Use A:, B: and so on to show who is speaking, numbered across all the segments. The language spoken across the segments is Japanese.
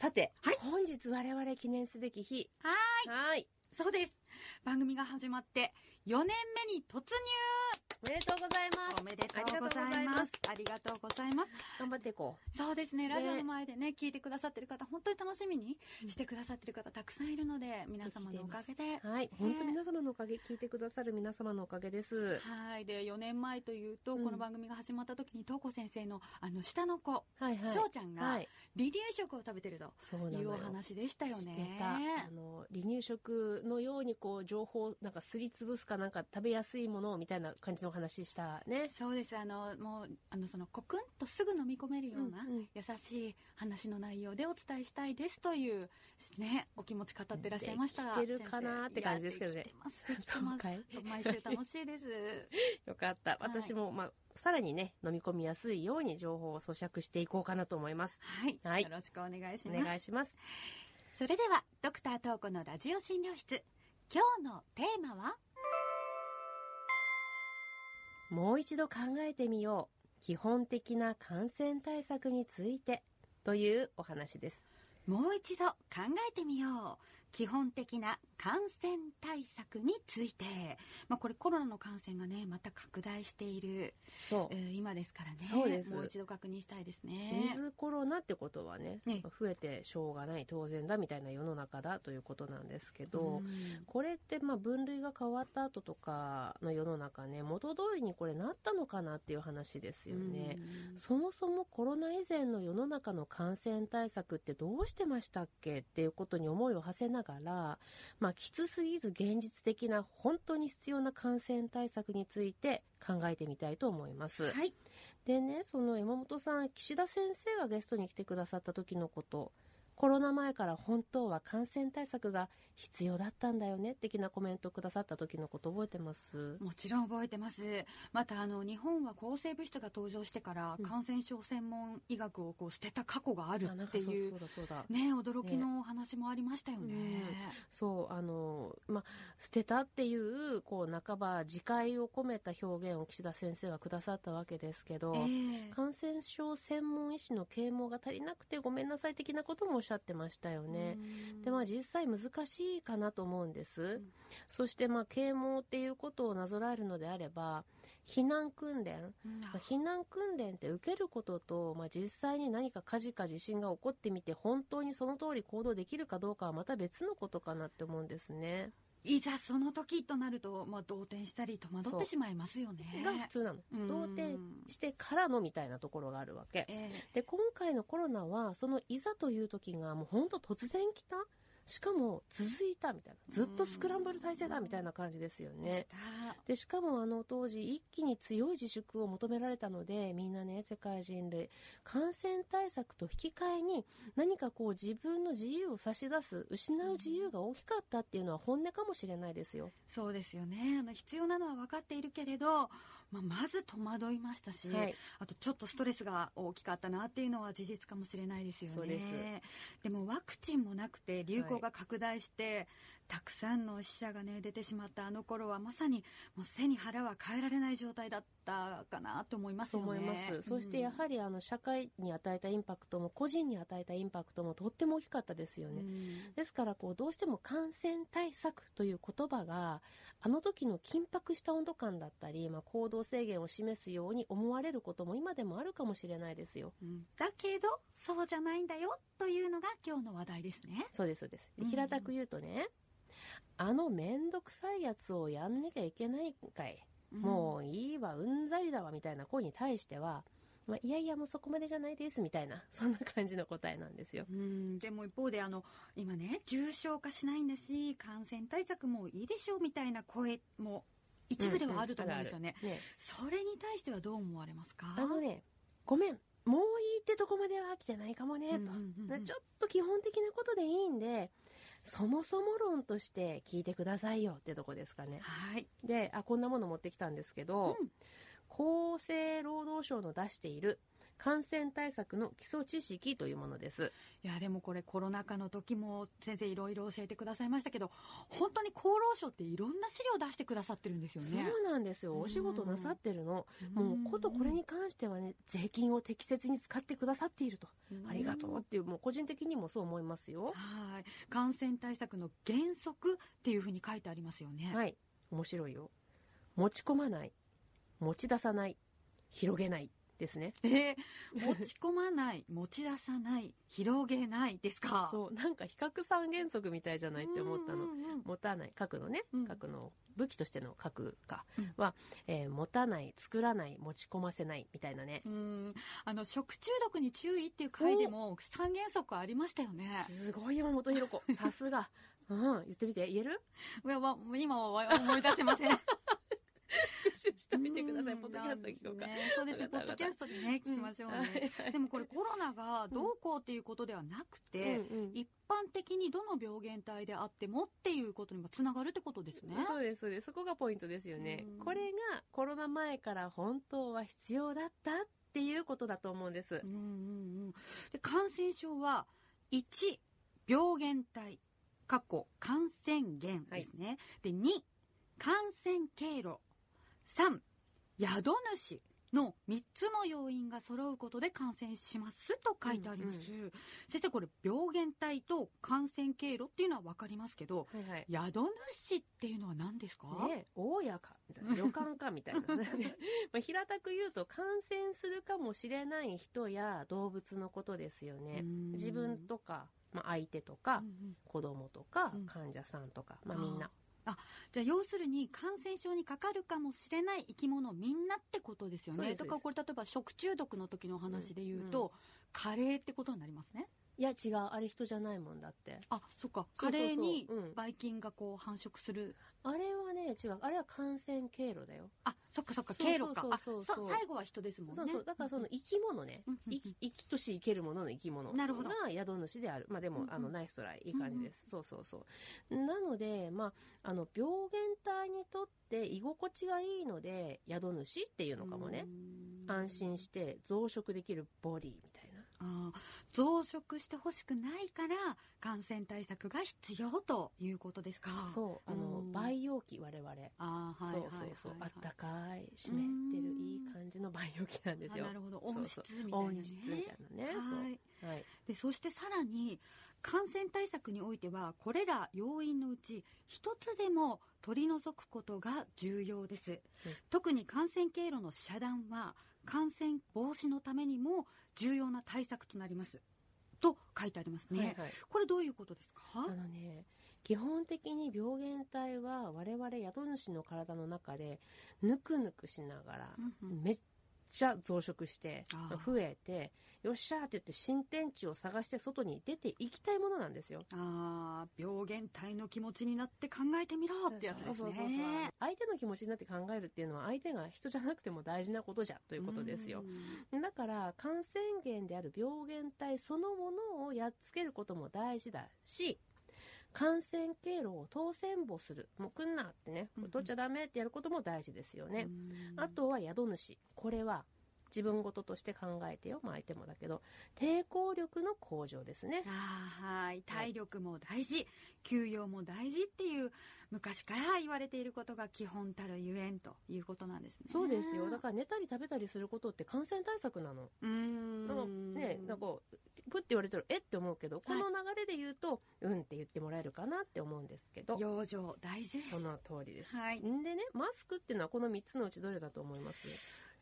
A: さて、
B: はい
A: 本日我々記念すべき日。
B: はーい。
A: はい。
B: そうです。番組が始まって4年目に突入
A: おめでとうございます。
B: おめでとうございます。ありがとうございます。
A: 頑張っていこ
B: そうですね、ラジオの前でね、聞いてくださってる方、本当に楽しみにしてくださってる方たくさんいるので、皆様のおかげで。
A: う。はい。本当に皆様のおかげ、聞いてくださる皆様のおかげです。
B: はい。で、4年前というと、
A: うん
B: この番組が始まった時に、東子先生の、あの、下の子。翔ちゃんが
A: はい。
B: 離乳食を食べてると。いうお話でしたよね。
A: たあの離乳食のようにこう情報なんかすりつぶすかなんか食べやすいものをみたいな感じのお話したね
B: そうです。あの、もう、あの、その、コクンとすぐ飲み込めるような、優しい話の内容でお伝えしたいですという、ね、お気持ち語ってらっしゃいました。
A: できてるかなって感じですけどね
B: てます。てます。毎週楽しいです。
A: よかった私も、まあさらにね飲み込みやすいように情報を咀嚼していこうかなと思います
B: はい。
A: はい
B: よろしくお願いし
A: お
B: ます。
A: 願いします
B: それでは、ドクタートーコのラジオ診療室。今日のテーマは？
A: もう一度考えてみよう基本的な感染対策についてというお話です
B: もう一度考えてみよう。基本的な感染対策について。まあこれコロナの感染がね、また拡大している、
A: そう
B: えー今ですからね。
A: そうです
B: もう一度確認したいです
A: ウ
B: ね
A: ィ。ズコロナってことはね
B: ええ
A: 増えてしょうがない当然だみたいな世の中だということなんですけど、
B: うん
A: これってまあ分類が変わった後とかの世の中ね元通りにこれなったのかなっていう話ですよね。そもそもコロナ以前の世の中の感染対策ってどうしてましたっけっていうことに思いを馳せながら、まあ、きつすぎず現実的な本当に必要な感染対策について考えてみたいと思います。
B: はい。
A: でねその山本さん岸田先生がゲストに来てくださった時のことコロナ前から本当は感染対策が必要だったんだよね的なコメントをくださった時のこと覚えてます？
B: もちろん覚えてます。またあの日本は抗生物質が登場してから、
A: うん。
B: 感染症専門医学をこう捨てた過去があるっていう
A: そうだそうだ。
B: ね驚きのお話もありましたよね。
A: そうあのまあ捨てたっていうこう半ば自戒を込めた表現を岸田先生はくださったわけですけど、
B: ええ。
A: 感染症専門医師の啓蒙が足りなくてごめんなさい的なこともおっしゃってましたよね。
B: うん。
A: でまあ実際難しいかなと思うんです、
B: ん
A: そしてまあ啓蒙っていうことをなぞらえるのであれば避難訓練、
B: うん。
A: まあ避難訓練って受けることと、まあ、実際に何か火事か地震が起こってみて本当にその通り行動できるかどうかはまた別のことかなって思うんですね
B: いざその時となると、まあ、動転したり戸惑ってしまいますよね。
A: が普通なの。
B: うん。
A: 動転してからのみたいなところがあるわけ。
B: え。
A: で今回のコロナはそのいざという時がもう本当突然来たしかも続いたみたいなずっとスクランブル体制だみたいな感じですよ
B: え
A: ね。でしかもあの当時一気に強い自粛を求められたのでみんなね世界人類感染対策と引き換えに何かこう自分の自由を差し出す失う自由が大きかったっていうのは本音かもしれないですよ。
B: そうですよねあの必要なのは分かっているけれど、まあ、まず戸惑いましたし、
A: はい。
B: あとちょっとストレスが大きかったなっていうのは事実かもしれないですよね。
A: です。
B: でもワクチンもなくて流行が拡大して、たくさんの死者がね出てしまったあの頃はまさにもう背に腹は変えられない状態だったかなと思いますよね。
A: 思います、そしてやはりあの社会に与えたインパクトも個人に与えたインパクトもとっても大きかったですよね、
B: うん。
A: ですからこうどうしても感染対策という言葉があの時の緊迫した温度感だったり、まあ、行動制限を示すように思われることも今でもあるかもしれないですよ。
B: うん。だけどそうじゃないんだよというのが今日の話題ですね。
A: そうですそうです。平たく言うとね、あのめんどくさいやつをやんなきゃいけないんかい、もういいわうんざりだわみたいな声に対しては、まあ、いやいやもうそこまでじゃないですみたいな そんな感じの答えなんですよ。
B: うんでも一方であの今ね重症化しないんだし感染対策もいいでしょうみたいな声も一部ではあると思うんですよね。
A: あるある。ね。
B: それに対してはどう思われますか？
A: あのねごめん。もういいってとこまでは来てないかもねと、
B: うんうんうんうん。
A: ちょっと基本的なことでいいんでそもそも論として聞いてくださいよってとこですかね。
B: はい。
A: であこんなもの持ってきたんですけど、
B: うん
A: 厚生労働省の出している感染対策の基礎知識というものです。
B: いやでもこれコロナ禍の時も先生いろいろ教えてくださいましたけど本当に厚労省っていろんな資料を出してくださってるんですよね。
A: そうなんですよ。お仕事なさってるの。もうことこれに関してはね税金を適切に使ってくださっていると。ありがとうっていうもう個人的にもそう思いますよ。
B: はい。感染対策の原則っていうふうに書いてありますよね。
A: はい。面白いよ。持ち込まない。持ち出さない。広げないですね。
B: えー、持ち込まない 持ち出さない広げないですか？
A: そうなんか比較三原則みたいじゃないって思ったの、持たない核のね、
B: うん。
A: 核の武器としての核か
B: うん。
A: は、えー持たない作らない持ち込ませないみたいなね。
B: うん。あの食中毒に注意っていう回でも三原則ありましたよね。
A: すごい山本ひろ子。さすが。うん言ってみて。言える？
B: いやま今は思い出せません
A: 復習してみてください。
B: うん。
A: ポッドキャスト聞こうか、
B: ねそうですね。ポッドキャストでね聞きましょうね、
A: うん。
B: でもこれコロナがどうこうっていうことではなくて、
A: うんうん。
B: 一般的にどの病原体であってもっていうことにもつながるってことですね。
A: そうですそうです。そこがポイントですよね。
B: うん。
A: これがコロナ前から本当は必要だったっていうことだと思うんです。
B: うんうんうん。で感染症は1病原体かっこ感染源ですね、で2感染経路3宿主の3つの要因が揃うことで感染しますと書いてあります、
A: うん
B: 先生これ病原体と感染経路っていうのは分かりますけど
A: はいはい。
B: 宿主っていうのは何ですか、
A: ね、大家かみたいな旅館かみたいな まあ平たく言うと感染するかもしれない人や動物のことですよね。
B: うん。
A: 自分とか、まあ、相手とか、
B: うんうん。
A: 子供とか、
B: うん。
A: 患者さんとか、まあ、みんな
B: じゃあ要するに感染症にかかるかもしれない生き物みんなってことですよね。だからこれ例えば食中毒の時のお話で言うと、
A: うん。
B: カレーってことになりますね。
A: いや違う。あれ人じゃないもんだって。
B: あそっか。カレーに
A: うん。
B: ばい菌がこう繁殖する。
A: あれはね違う。あれは感染経路だよ。
B: あそっかそっか経路か。
A: そう。
B: 最後は人ですもんね。
A: そうそう。だからその生き物ね。生き生きとし生けるものの生き物
B: なるほど。
A: が宿主である。まあでも、あのナイストライいい感じです、そうそうそう。なのでまああの病原体にとって居心地がいいので宿主っていうのかもね。安心して増殖できるボディみ
B: あー増殖してほしくないから感染対策が必要ということですか？
A: そうあの
B: うん。
A: 培養器我々。
B: あーはい
A: そう
B: はいはい
A: そうそう、
B: はい
A: あったかい湿ってるいい感じの培養器なんですよ。
B: あなるほど。温室みたいなね。
A: 温室みたいなね、
B: はい。でそしてさらに感染対策においてはこれら要因のうち一つでも取り除くことが重要です、
A: うん。
B: 特に感染経路の遮断は感染防止のためにも重要な対策となります。と書いてありますね、
A: はいはい。
B: これどういうことですか？
A: あのね基本的に病原体は我々宿主の体の中でぬくぬくしながら
B: うんうん。
A: めっちゃ増殖して増えてよっしゃーって言って新天地を探して外に出ていきたいものなんですよ。
B: あー病原体の気持ちになって考えてみろってやつですね
A: 相手の気持ちになって考えるっていうのは相手が人じゃなくても大事なことじゃということですよ。だから感染源である病原体そのものをやっつけることも大事だし感染経路を当選簿する。もう来んなってね。取っちゃダメってやることも大事ですよね、
B: うん。
A: あとは宿主。これは自分事として考えてよ、まあ、相手もだけど。抵抗力の向上ですね。
B: はい。体力も大事、休養も大事っていう昔から言われていることが基本たるゆえんということなんですね。
A: そうですよ。だから寝たり食べたりすることって感染対策なの。
B: うーん。
A: なねなんかプッて言われたらえって思うけどこの流れで言うと、うんって言ってもらえるかなって思うんですけど。
B: 養生大事です。
A: その通りです、
B: はい。
A: んでねマスクっていうのはこの3つのうちどれだと思います？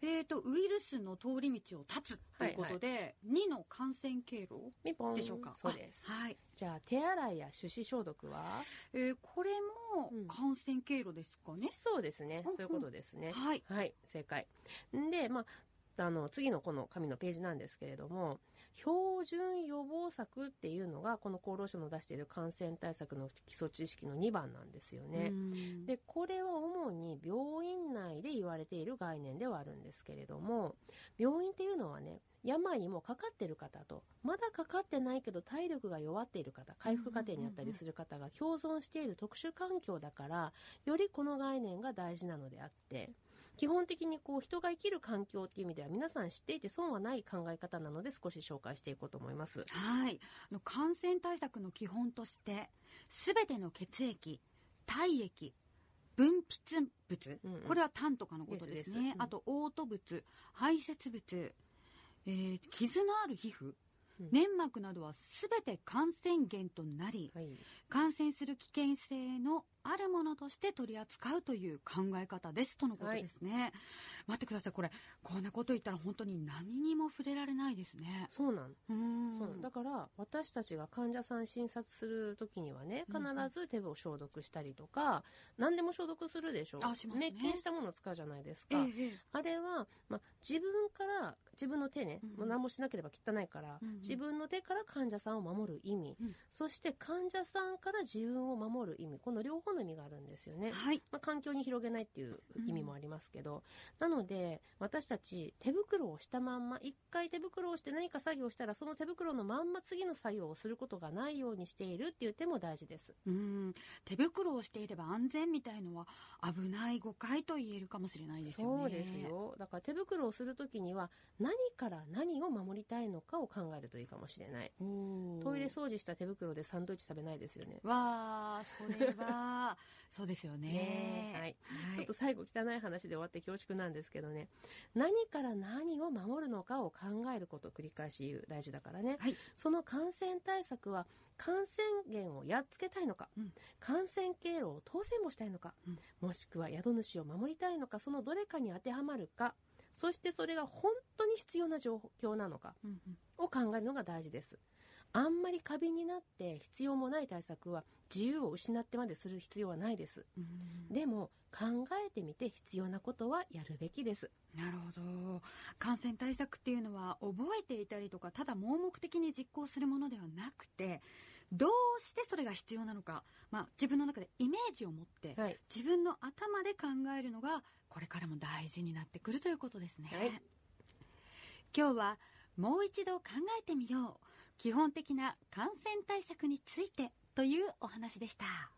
B: えー、とウイルスの通り道を断つということで、2の感染経路でしょうか？
A: そうです。
B: あはい、
A: じゃあ手洗いや手指消毒は、
B: えーこれも
A: うん。
B: 感染経路ですかね、
A: そうですね。
B: うん
A: そういうことですね、
B: はい。
A: はい。正解。んでまああの次のこの紙のページなんですけれども標準予防策っていうのがこの厚労省の出している感染対策の基礎知識の2番なんですよね。
B: うん
A: でこれは主に病院内で言われている概念ではあるんですけれども病院っていうのはね病にもかかってる方とまだかかってないけど体力が弱っている方回復過程にあったりする方が共存している特殊環境だからよりこの概念が大事なのであって基本的にこう人が生きる環境っていう意味では皆さん知っていて損はない考え方なので少し紹介していこうと思います。
B: はい。あの感染対策の基本として全ての血液体液分泌物、
A: うんうん。
B: これは痰とかのことです
A: ですです。うん。
B: ねあと嘔吐物排泄物、えー傷のある皮膚、
A: うん。
B: 粘膜などは全て感染源となり
A: はい。
B: 感染する危険性のあるものとして取り扱うという考え方ですとのことですね、待ってください。これこんなこと言ったら本当に何にも触れられないですね。
A: そうなん。
B: うーん。
A: そうだから私たちが患者さん診察する時にはね必
B: うんうん。
A: ず手を消毒したりとか、何でも消毒するでしょ
B: あしますね。
A: 滅菌したものを使うじゃないです
B: え
A: か、
B: えええ。
A: あれは、まあ、自分から自分の手ね、
B: うんうん。
A: もう何もしなければ汚いから、
B: うんうん。
A: 自分の手から患者さんを守る意味、
B: うん。
A: そして患者さんから自分を守る意味。この両方の意味があるんですよね。
B: はい。
A: まあ、環境に広げないっていう意味もありますけど、なので私たち手袋をしたまんま一回手袋をして何か作業したらその手袋のまんま次の作業をすることがないようにしているっていう手も大事です。
B: うん。手袋をしていれば安全みたいのは危ない誤解と言えるかもしれないですよね。
A: そうですよ。だから手袋をする時には何から何を守りたいのかを考えるといいかもしれない。トイレ掃除した手袋でサンドイッチ食べないですよね。
B: わあそれはそうですよね。
A: はい。
B: はい。
A: ちょっと最後汚い話で終わって恐縮なんですけどね。何から何を守るのかを考えることを繰り返し言う大事だからね、
B: はい。
A: その感染対策は感染源をやっつけたいのか、
B: うん。
A: 感染経路を当選もしたいのか、もしくは宿主を守りたいのかそのどれかに当てはまるかそしてそれが本当に必要な状況なのか
B: うんうん。
A: を考えるのが大事です。あんまり過敏になって必要もない対策は自由を失ってまでする必要はないです。
B: うん。
A: でも考えてみて必要なことはやるべきです。
B: なるほど。感染対策っていうのは覚えていたりとかただ盲目的に実行するものではなくてどうしてそれが必要なのか、まあ、自分の中でイメージを持って、
A: はい。
B: 自分の頭で考えるのがこれからも大事になってくるということですね、
A: はい。
B: 今日はもう一度考えてみよう。基本的な感染対策についてというお話でした。